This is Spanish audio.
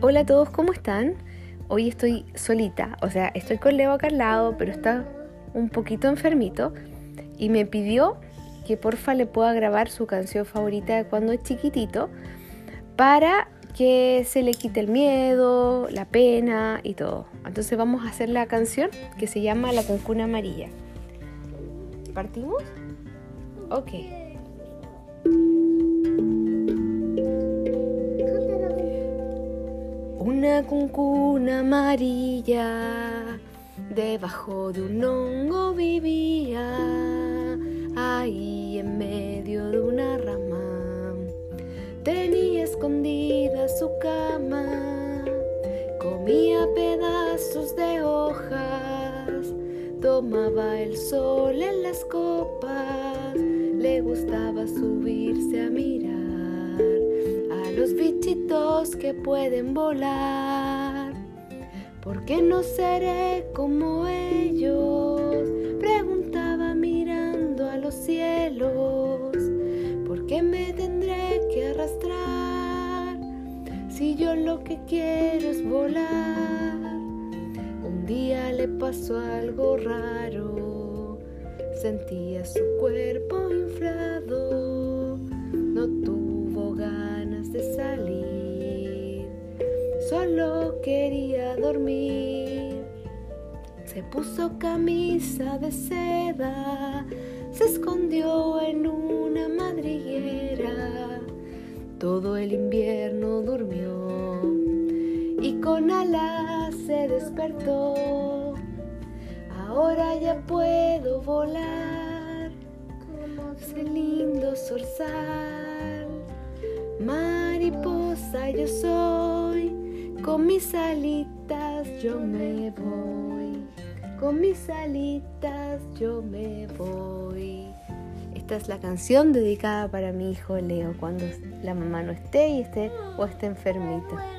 Hola a todos, ¿cómo están? Hoy estoy solita, o sea, estoy con Leo acá al lado, pero está un poquito enfermito y me pidió que porfa le pueda grabar su canción favorita de cuando es chiquitito para que se le quite el miedo, la pena y todo. Entonces vamos a hacer la canción que se llama La Cuncuna Amarilla. ¿Partimos? Ok. Una cuncuna amarilla debajo de un hongo vivía, ahí en medio de una rama. Tenía escondida su cama, comía pedazos de hojas, tomaba el sol en las copas, le gustaba subirse a los que pueden volar. ¿Por qué no seré como ellos? Preguntaba mirando a los cielos. ¿Por qué me tendré que arrastrar si yo lo que quiero es volar? Un día le pasó algo raro. Sentía su cuerpo solo quería dormir. Se puso camisa de seda, se escondió en una madriguera. Todo el invierno durmió y con alas se despertó. Ahora ya puedo volar, ese lindo zorzal. Mariposa yo soy, con mis alitas yo me voy, con mis alitas yo me voy. Esta es la canción dedicada para mi hijo Leo cuando la mamá no esté y esté o esté enfermita.